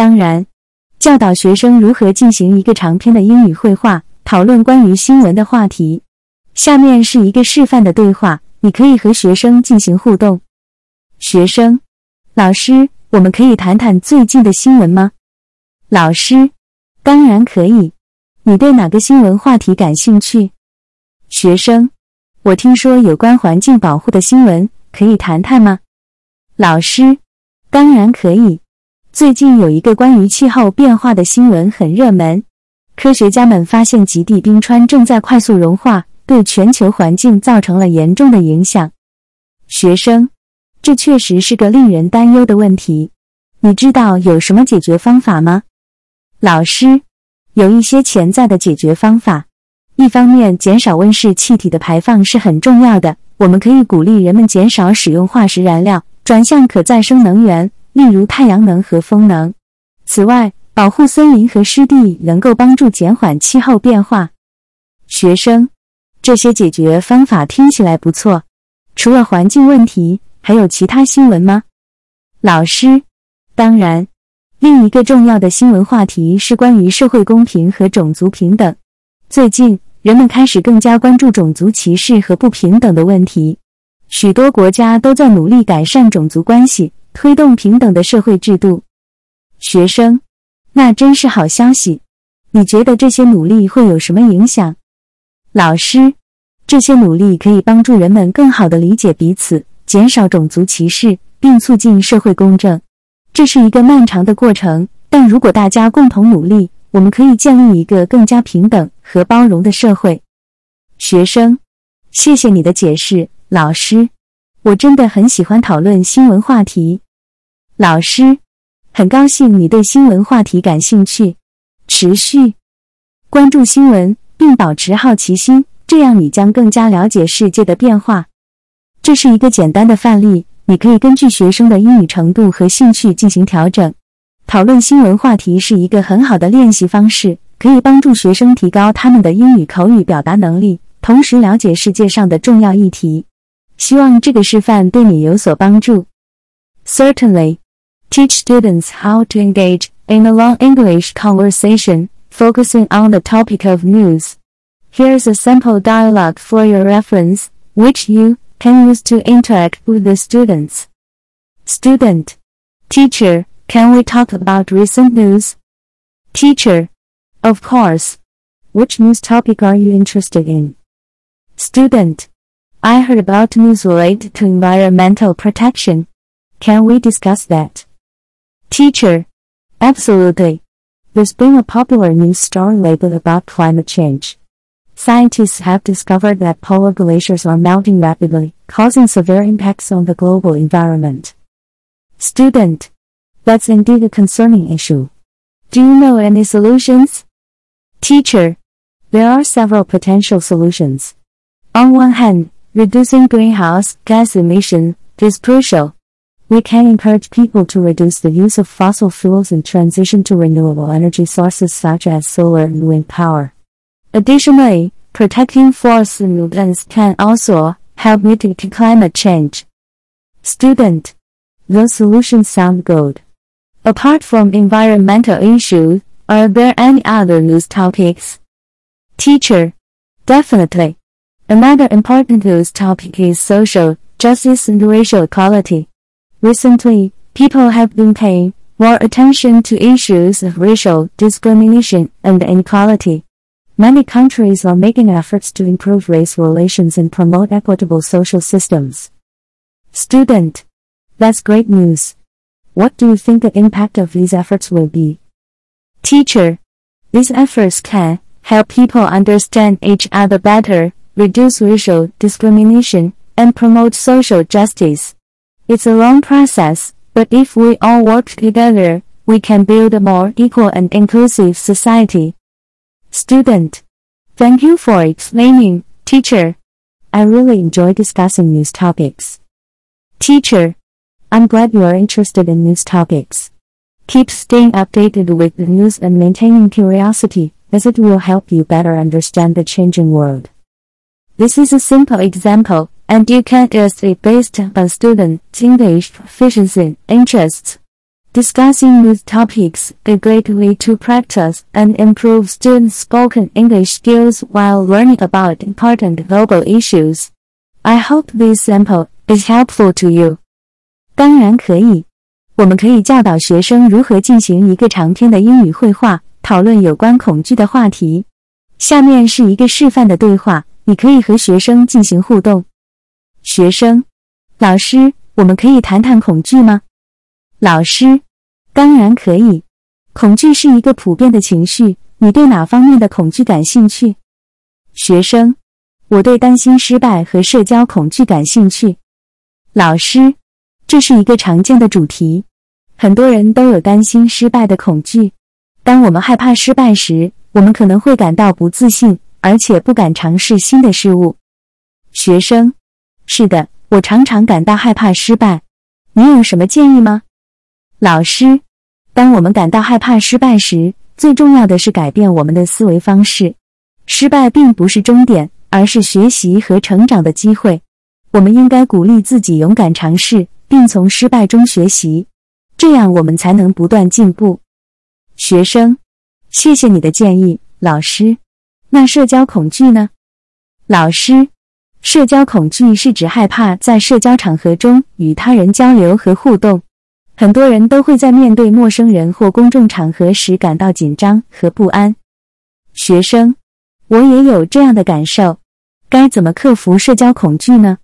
当然，教导学生如何进行一个长篇的英语绘画，讨论关于新闻的话题。下面是一个示范的对话，你可以和学生进行互动。学生：老师，我们可以谈谈最近的新闻吗？老师：当然可以。你对哪个新闻话题感兴趣？学生：我听说有关环境保护的新闻，可以谈谈吗？老师：当然可以。最近有一个关于气候变化的新闻很热门，科学家们发现极地冰川正在快速融化。对全球环境造成了严重的影响。学生，这确实是个令人担忧的问题。你知道有什么解决方法吗？老师，有一些潜在的解决方法。一方面，减少温室气体的排放是很重要的。我们可以鼓励人们减少使用化石燃料，转向可再生能源，例如太阳能和风能。此外，保护森林和湿地能够帮助减缓气候变化。学生。这些解决方法听起来不错。除了环境问题，还有其他新闻吗？老师，当然，另一个重要的新闻话题是关于社会公平和种族平等。最近，人们开始更加关注种族歧视和不平等的问题。许多国家都在努力改善种族关系，推动平等的社会制度。学生，那真是好消息。你觉得这些努力会有什么影响？老师，这些努力可以帮助人们更好地理解彼此，减少种族歧视，并促进社会公正。这是一个漫长的过程，但如果大家共同努力，我们可以建立一个更加平等和包容的社会。学生，谢谢你的解释，老师。我真的很喜欢讨论新闻话题。老师，很高兴你对新闻话题感兴趣。持续关注新闻。并保持好奇心，这样你将更加了解世界的变化。这是一个简单的范例，你可以根据学生的英语程度和兴趣进行调整。讨论新闻话题是一个很好的练习方式，可以帮助学生提高他们的英语口语表达能力，同时了解世界上的重要议题。希望这个示范对你有所帮助。Certainly, teach students how to engage in a long English conversation. focusing on the topic of news. Here's a sample dialogue for your reference, which you can use to interact with the students. Student. Teacher, can we talk about recent news? Teacher. Of course. Which news topic are you interested in? Student. I heard about news related to environmental protection. Can we discuss that? Teacher. Absolutely. There's been a popular news story lately about climate change. Scientists have discovered that polar glaciers are melting rapidly, causing severe impacts on the global environment. Student. That's indeed a concerning issue. Do you know any solutions? Teacher. There are several potential solutions. On one hand, reducing greenhouse gas emission is crucial. We can encourage people to reduce the use of fossil fuels and transition to renewable energy sources such as solar and wind power. Additionally, protecting forests and woodlands can also help mitigate climate change. Student. Those solutions sound good. Apart from environmental issues, are there any other news topics? Teacher. Definitely. Another important news topic is social justice and racial equality. Recently, people have been paying more attention to issues of racial discrimination and inequality. Many countries are making efforts to improve race relations and promote equitable social systems. Student. That's great news. What do you think the impact of these efforts will be? Teacher. These efforts can help people understand each other better, reduce racial discrimination, and promote social justice. It's a long process, but if we all work together, we can build a more equal and inclusive society. Student. Thank you for explaining, teacher. I really enjoy discussing news topics. Teacher. I'm glad you are interested in news topics. Keep staying updated with the news and maintaining curiosity, as it will help you better understand the changing world. This is a simple example, and you can illustrate based on students' English proficiency interests. Discussing these topics a great way to practice and improve students' spoken English skills while learning about important global issues. I hope this sample is helpful to you. 当然可以，我们可以教导学生如何进行一个长篇的英语会话，讨论有关恐惧的话题。下面是一个示范的对话，你可以和学生进行互动。学生，老师，我们可以谈谈恐惧吗？老师，当然可以。恐惧是一个普遍的情绪，你对哪方面的恐惧感兴趣？学生，我对担心失败和社交恐惧感兴趣。老师，这是一个常见的主题，很多人都有担心失败的恐惧。当我们害怕失败时，我们可能会感到不自信，而且不敢尝试新的事物。学生，是的，我常常感到害怕失败。你有什么建议吗？老师，当我们感到害怕失败时，最重要的是改变我们的思维方式。失败并不是终点，而是学习和成长的机会。我们应该鼓励自己勇敢尝试，并从失败中学习，这样我们才能不断进步。学生，谢谢你的建议，老师。那社交恐惧呢？老师，社交恐惧是指害怕在社交场合中与他人交流和互动。很多人都会在面对陌生人或公众场合时感到紧张和不安。学生，我也有这样的感受。该怎么克服社交恐惧呢？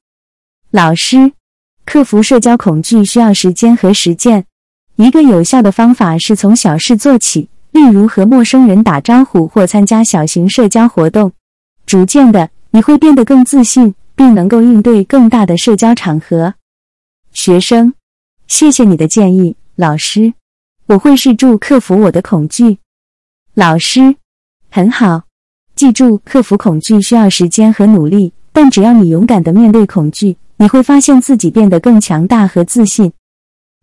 老师，克服社交恐惧需要时间和实践。一个有效的方法是从小事做起，例如和陌生人打招呼或参加小型社交活动。逐渐的，你会变得更自信，并能够应对更大的社交场合。学生。谢谢你的建议，老师。我会试着克服我的恐惧。老师，很好。记住，克服恐惧需要时间和努力，但只要你勇敢的面对恐惧，你会发现自己变得更强大和自信。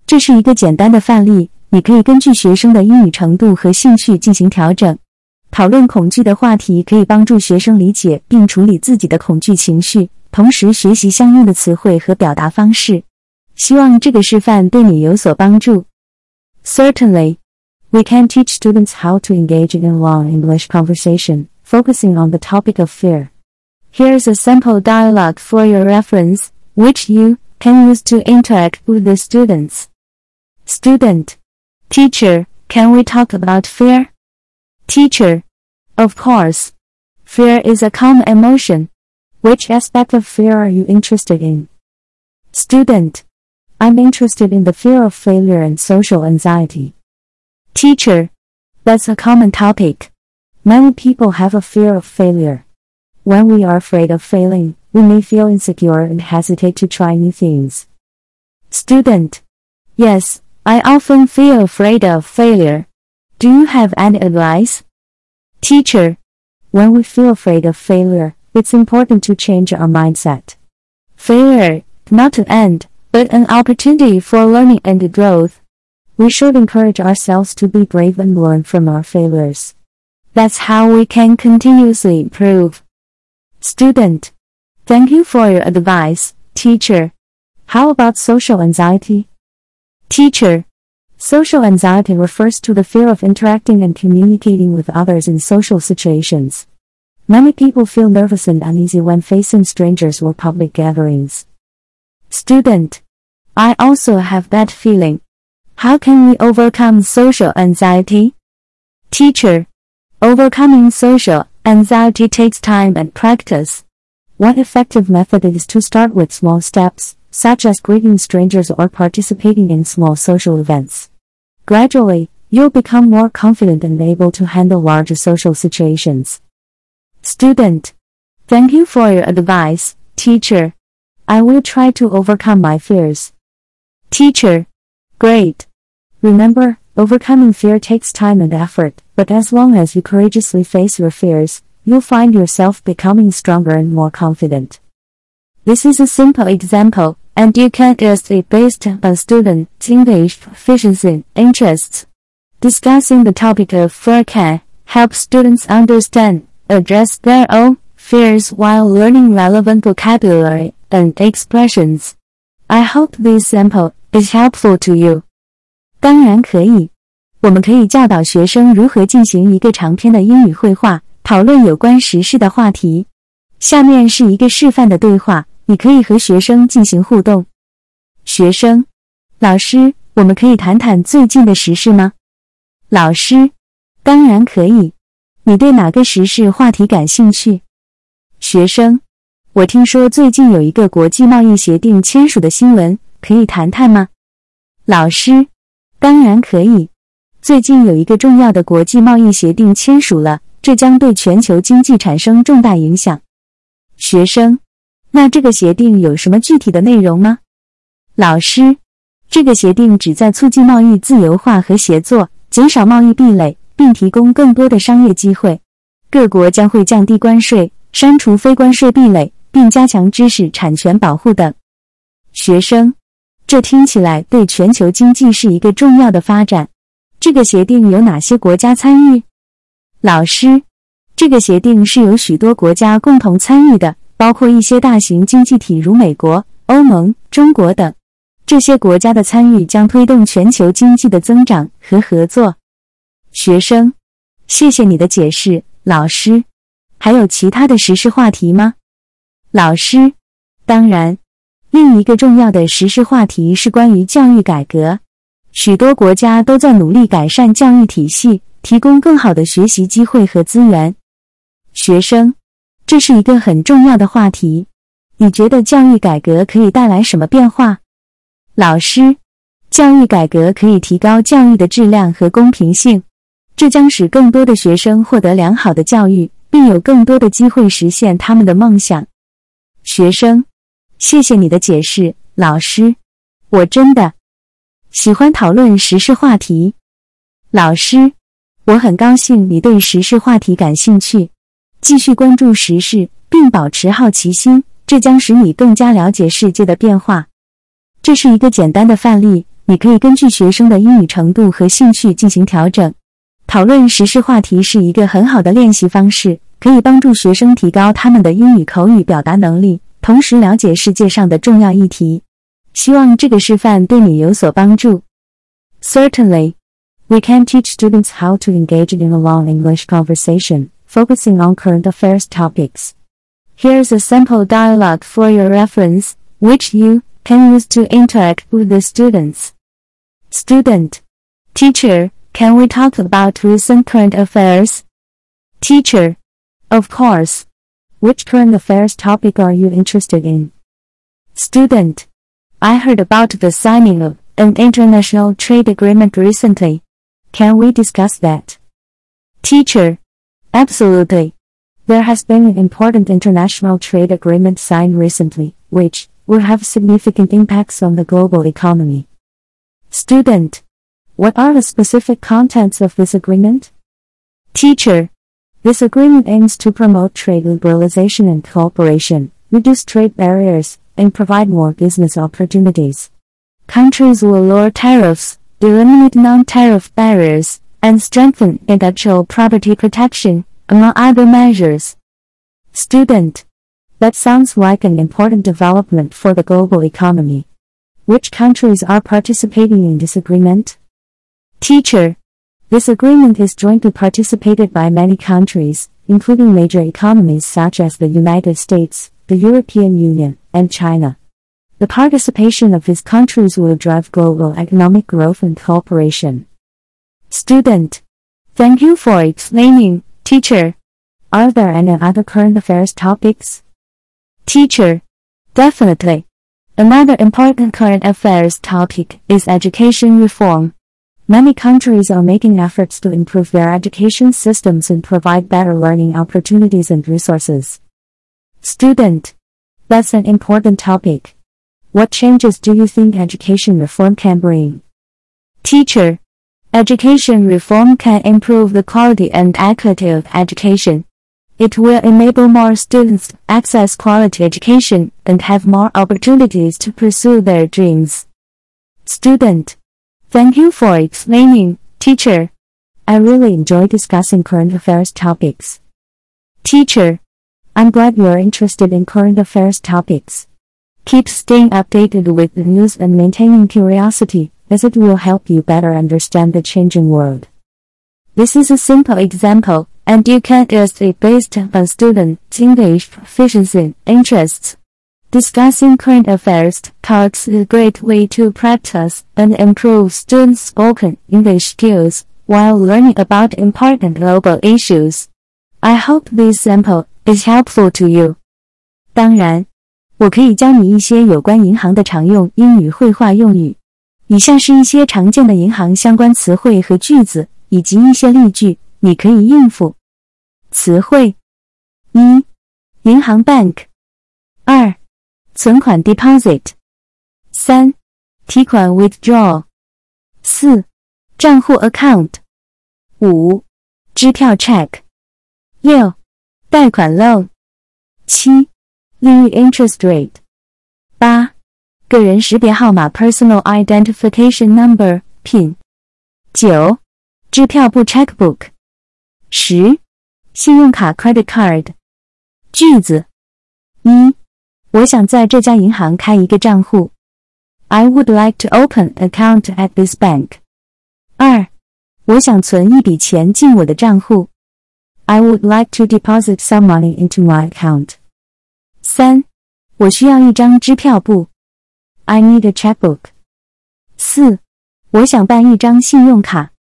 这是一个简单的范例，你可以根据学生的英语程度和兴趣进行调整。讨论恐惧的话题可以帮助学生理解并处理自己的恐惧情绪，同时学习相应的词汇和表达方式。希望这个示范对你有所帮助。Certainly, we can teach students how to engage in a long English conversation, focusing on the topic of fear. Here's a sample dialogue for your reference, which you can use to interact with the students. Student, teacher, can we talk about fear? Teacher, of course. Fear is a common emotion. Which aspect of fear are you interested in? Student, I'm interested in the fear of failure and social anxiety. Teacher. That's a common topic. Many people have a fear of failure. When we are afraid of failing, we may feel insecure and hesitate to try new things. Student. Yes, I often feel afraid of failure. Do you have any advice? Teacher. When we feel afraid of failure, it's important to change our mindset. Failure, not an end, but an opportunity for learning and growth. We should encourage ourselves to be brave and learn from our failures. That's how we can continuously improve. Student. Thank you for your advice, teacher. How about social anxiety? Teacher. Social anxiety refers to the fear of interacting and communicating with others in social situations. Many people feel nervous and uneasy when facing strangers or public gatherings. Student. I also have that feeling. How can we overcome social anxiety? Teacher. Overcoming social anxiety takes time and practice. One effective method is to start with small steps, such as greeting strangers or participating in small social events. Gradually, you'll become more confident and able to handle larger social situations. Student. Thank you for your advice, teacher. I will try to overcome my fears. Teacher. Great. Remember, overcoming fear takes time and effort, but as long as you courageously face your fears, you'll find yourself becoming stronger and more confident. This is a simple example, and you can guess it based on students' English proficiency interests. Discussing the topic of fur care helps students understand, address their own fears while learning relevant vocabulary and expressions. I hope this sample is helpful to you. 当然可以，我们可以教导学生如何进行一个长篇的英语会话，讨论有关时事的话题。下面是一个示范的对话。你可以和学生进行互动。学生：老师，我们可以谈谈最近的时事吗？老师：当然可以。你对哪个时事话题感兴趣？学生：我听说最近有一个国际贸易协定签署的新闻，可以谈谈吗？老师：当然可以。最近有一个重要的国际贸易协定签署了，这将对全球经济产生重大影响。学生，那这个协定有什么具体的内容吗？老师，这个协定旨在促进贸易自由化和协作，减少贸易壁垒，并提供更多的商业机会。各国将会降低关税，删除非关税壁垒，并加强知识产权保护等。学生，这听起来对全球经济是一个重要的发展。这个协定有哪些国家参与？老师，这个协定是由许多国家共同参与的，包括一些大型经济体如美国、欧盟、中国等。这些国家的参与将推动全球经济的增长和合作。学生，谢谢你的解释，老师。还有其他的时事话题吗？老师，当然，另一个重要的时事话题是关于教育改革。许多国家都在努力改善教育体系，提供更好的学习机会和资源。学生，这是一个很重要的话题。你觉得教育改革可以带来什么变化？老师，教育改革可以提高教育的质量和公平性，这将使更多的学生获得良好的教育，并有更多的机会实现他们的梦想。学生，谢谢你的解释，老师。我真的。喜欢讨论时事话题，老师，我很高兴你对时事话题感兴趣。继续关注时事，并保持好奇心，这将使你更加了解世界的变化。这是一个简单的范例，你可以根据学生的英语程度和兴趣进行调整。讨论时事话题是一个很好的练习方式，可以帮助学生提高他们的英语口语表达能力，同时了解世界上的重要议题。希望这个示范对你有所帮助。Certainly, we can teach students how to engage in a long English conversation, focusing on current affairs topics. Here's a sample dialogue for your reference, which you can use to interact with the students. Student. Teacher, can we talk about recent current affairs? Teacher. Of course. Which current affairs topic are you interested in? Student. I heard about the signing of an international trade agreement recently. Can we discuss that? Teacher. Absolutely. There has been an important international trade agreement signed recently, which will have significant impacts on the global economy. Student. What are the specific contents of this agreement? Teacher. This agreement aims to promote trade liberalization and cooperation, reduce trade barriers, and provide more business opportunities. Countries will lower tariffs, eliminate non-tariff barriers, and strengthen intellectual property protection, among other measures. Student. That sounds like an important development for the global economy. Which countries are participating in this agreement? Teacher. This agreement is jointly participated by many countries, including major economies such as the United States, the European Union, and China. The participation of these countries will drive global economic growth and cooperation. Student. Thank you for explaining, teacher. Are there any other current affairs topics? Teacher. Definitely. Another important current affairs topic is education reform. Many countries are making efforts to improve their education systems and provide better learning opportunities and resources. Student. That's an important topic. What changes do you think education reform can bring? Teacher. Education reform can improve the quality and equity of education. It will enable more students to access quality education and have more opportunities to pursue their dreams. Student. Thank you for explaining, teacher. I really enjoy discussing current affairs topics. Teacher. I'm glad you're interested in current affairs topics. Keep staying updated with the news and maintaining curiosity as it will help you better understand the changing world. This is a simple example, and you can adjust it based on student's English proficiency interests. Discussing current affairs talks is a great way to practice and improve students' spoken English skills while learning about important global issues. I hope this sample is helpful to you. 当然，我可以教你一些有关银行的常用英语绘画用语。 以下是一些常见的银行相关词汇和句子，以及一些例句，你可以应付。词汇：一、银行 bank；二、存款 deposit；三、提款 withdraw；四、账户 account；五、支票 check；六、贷款 loan；七。利率 interest rate。八，个人识别号码 personal identification number PIN。九，支票簿 checkbook。十，信用卡 credit card。句子：一，我想在这家银行开一个账户。I would like to open account at this bank。二，我想存一笔钱进我的账户。I would like to deposit some money into my account。三，我需要一张支票簿。 I need a checkbook。四，我想办一张信用卡。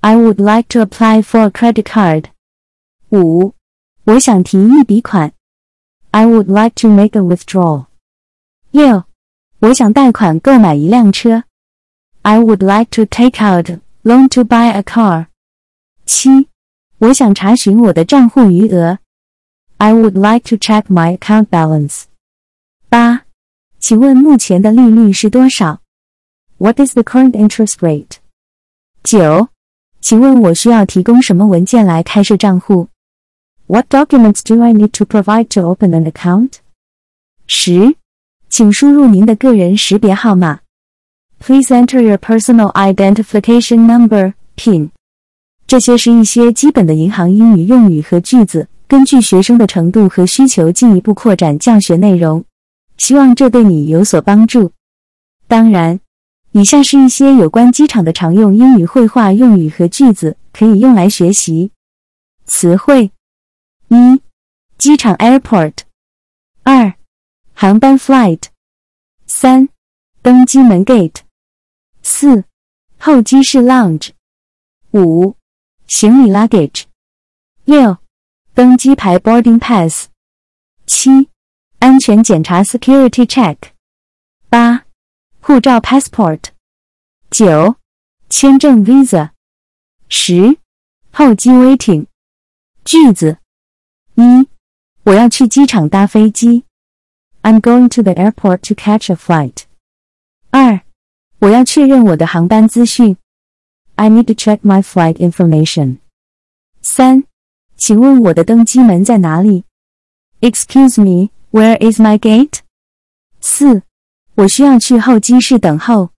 I would like to apply for a credit card。五，我想提一笔款。I would like to make a withdrawal。六，我想贷款购买一辆车。I would like to take out loan to buy a car。七，我想查询我的账户余额。I would like to check my account balance. 八， 请问目前的利率是多少？What is the current interest rate? 九，请问我需要提供什么文件来开设账户？What documents do I need to provide to open an account? 十，请输入您的个人识别号码。Please enter your personal identification number (PIN). 这些是一些基本的银行英语用语和句子。根据学生的程度和需求进一步扩展教学内容， 希望这对你有所帮助。当然，以下是一些有关机场的常用英语绘画用语和句子，可以用来学习。词汇：一、机场 （airport）；二、航班 （flight）；三、登机门 （gate）；四、候机室 （lounge）；五、行李 （luggage）；六。登机牌 boarding pass，七，安全检查 security check，八，护照 passport，九，签证 visa，十，候机 waiting。句子：一，我要去机场搭飞机。I'm going to the airport to catch a flight。二，我要确认我的航班资讯。I need to check my flight information。三。请问我的登机门在哪里？Excuse me, where is my gate? 四，我需要去候机室等候。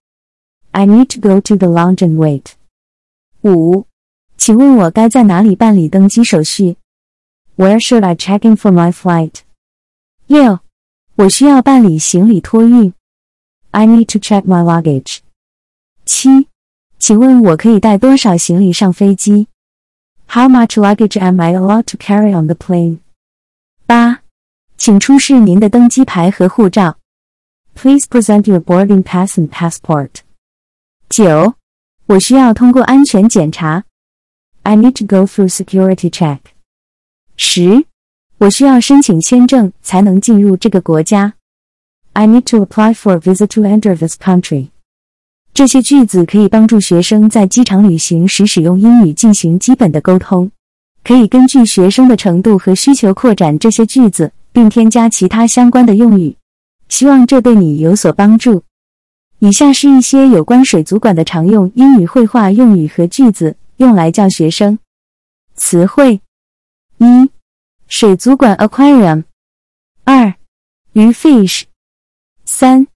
I need to go to the lounge and wait. 五，请问我该在哪里办理登机手续？Where should I check in for my flight? 六，我需要办理行李托运。I need to check my luggage. 七，请问我可以带多少行李上飞机？How much luggage am I allowed to carry on the plane? 八， 请出示您的登机牌和护照。Please present your boarding pass and passport. 九，我需要通过安全检查。I need to go through security check. 十，我需要申请签证才能进入这个国家。I need to apply for a visa to enter this country. 这些句子可以帮助学生在机场旅行时使用英语进行基本的沟通。可以根据学生的程度和需求扩展这些句子，并添加其他相关的用语。希望这对你有所帮助。以下是一些有关水族馆的常用英语绘画用语和句子，用来教学生。词汇：一、水族馆 （aquarium）；二、鱼 （fish）；三、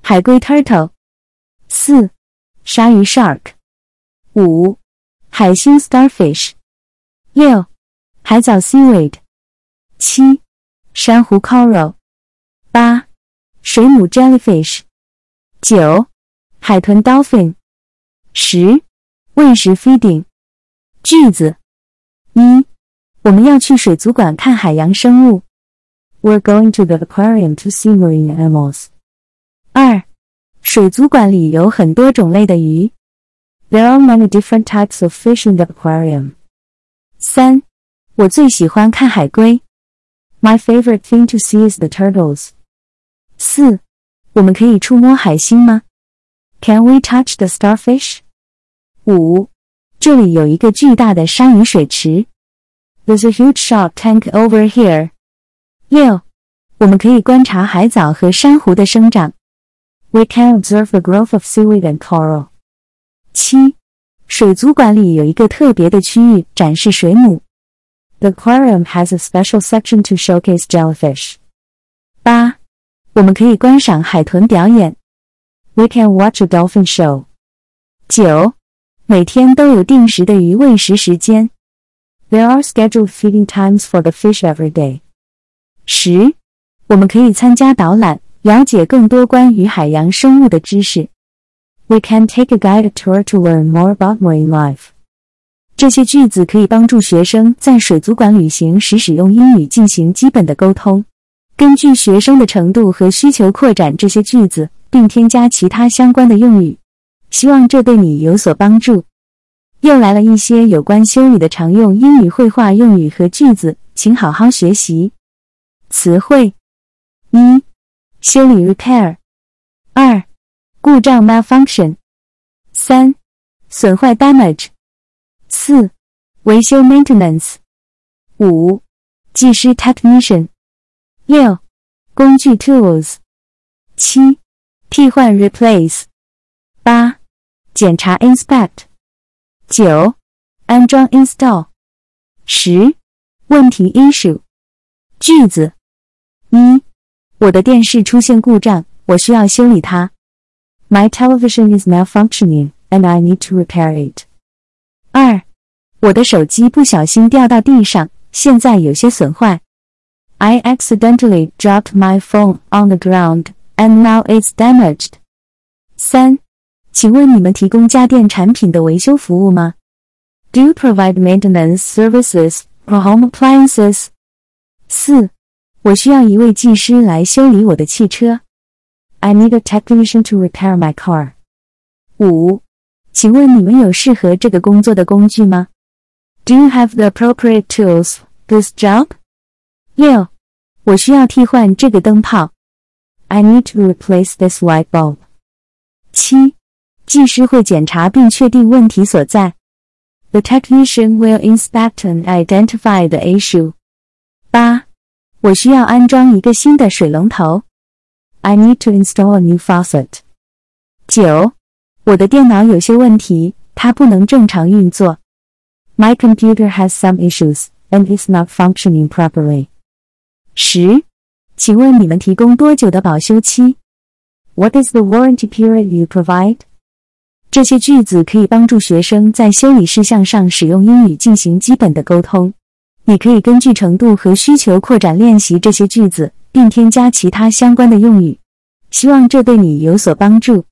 海龟 （turtle）。四、鲨鱼 shark；五、海星 starfish；六、海藻 seaweed；七、珊瑚 coral；八、水母 jellyfish；九、海豚 dolphin。十，喂食 feeding。句子一，我们要去水族馆看海洋生物。We're going to the aquarium to see marine animals. 二，水族馆里有很多种类的鱼。There are many different types of fish in the aquarium. 三，我最喜欢看海龟。My favorite thing to see is the turtles. 四，我们可以触摸海星吗？Can we touch the starfish? 五，这里有一个巨大的鲨鱼水池。There's a huge shark tank over here. 六，我们可以观察海藻和珊瑚的生长。We can observe the growth of seaweed and coral. 七，水族馆里有一个特别的区域展示水母。 The aquarium has a special section to showcase jellyfish. 八，我们可以观赏海豚表演。We can watch a dolphin show. 九，每天都有定时的鱼喂食时间。There are scheduled feeding times for the fish every day. 十，我们可以参加导览，了解更多关于海洋生物的知识。We can take a guided tour to learn more about marine life. 这些句子可以帮助学生在水族馆旅行时使用英语进行基本的沟通。根据学生的程度和需求扩展这些句子，并添加其他相关的用语。希望这对你有所帮助。又来了一些有关修理的常用英语绘画用语和句子，请好好学习。词汇：一、修理 （repair）；二、故障 （malfunction）；三、损坏 （damage）；四、维修 （maintenance）；五、技师 （technician）；六、工具 （tools）；七、替换 （replace）；八、检查 （inspect）；九、安装 （install）；十、问题 （issue）。句子。一，我的电视出现故障，我需要修理它。My television is malfunctioning and I need to repair it. 二，我的手机不小心掉到地上，现在有些损坏。I accidentally dropped my phone on the ground and now it's damaged. 三，请问你们提供家电产品的维修服务吗？Do you provide maintenance services for home appliances? 四。我需要一位技师来修理我的汽车。I need a technician to repair my car. 五，请问你们有适合这个工作的工具吗？Do you have the appropriate tools for this job? 六，我需要替换这个灯泡。I need to replace this light bulb. 七，技师会检查并确定问题所在。The technician will inspect and identify the issue. 八。我需要安装一个新的水龙头。I need to install a new faucet. 九， 我的电脑有些问题，它不能正常运作。My computer has some issues and is not functioning properly. 十，请问你们提供多久的保修期？What is the warranty period you provide? 这些句子可以帮助学生在修理事项上使用英语进行基本的沟通。你可以根据程度和需求扩展练习这些句子，并添加其他相关的用语。希望这对你有所帮助。